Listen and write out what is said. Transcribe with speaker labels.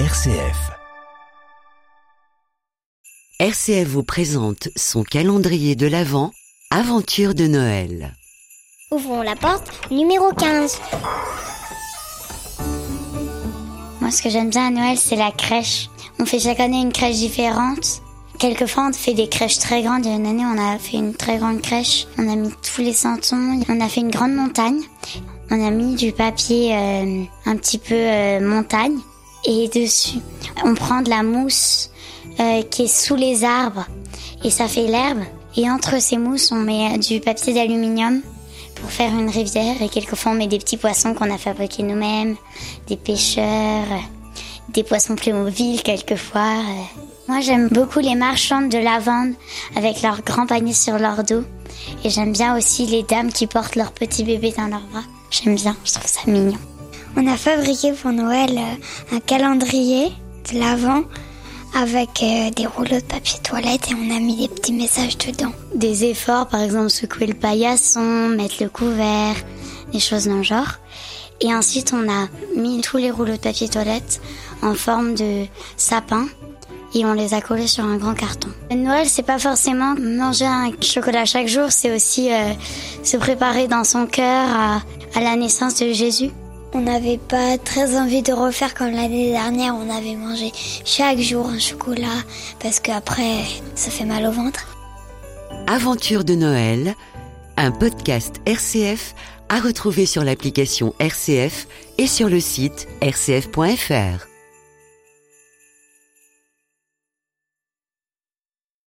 Speaker 1: RCF. RCF vous présente son calendrier de l'Avent, Aventure de Noël.
Speaker 2: Ouvrons la porte numéro 15.
Speaker 3: Moi, ce que j'aime bien à Noël, c'est la crèche. On fait chaque année une crèche différente. Quelquefois, on fait des crèches très grandes. Il y a une année, on a fait une très grande crèche. On a mis tous les santons. On a fait une grande montagne. On a mis du papier euh, un petit peu euh, montagne. Et dessus, on prend de la mousse euh, qui est sous les arbres. Et ça fait l'herbe. Et entre ces mousses, on met du papier d'aluminium pour faire une rivière. Et quelquefois, on met des petits poissons qu'on a fabriqués nous-mêmes, des pêcheurs, des poissons Playmobil quelquefois. Moi, j'aime beaucoup les marchandes de lavande avec leurs grands paniers sur leur dos. Et j'aime bien aussi les dames qui portent leurs petits bébés dans leurs bras. J'aime bien, je trouve ça mignon.
Speaker 2: On a fabriqué pour Noël euh, un calendrier de l'avant avec euh, des rouleaux de papier toilette et on a mis des petits messages dedans.
Speaker 3: Des efforts, par exemple secouer le paillasson, mettre le couvert, des choses dans le genre. Et ensuite, on a mis tous les rouleaux de papier toilette en forme de sapin et on les a collés sur un grand carton. Noël, c'est pas forcément manger un chocolat chaque jour, c'est aussi euh, se préparer dans son cœur à la naissance de Jésus.
Speaker 2: On n'avait pas très envie de refaire comme l'année dernière, on avait mangé chaque jour un chocolat parce qu'après, ça fait mal au ventre.
Speaker 1: Aventure de Noël, un podcast RCF à retrouver sur l'application RCF et sur le site rcf.fr.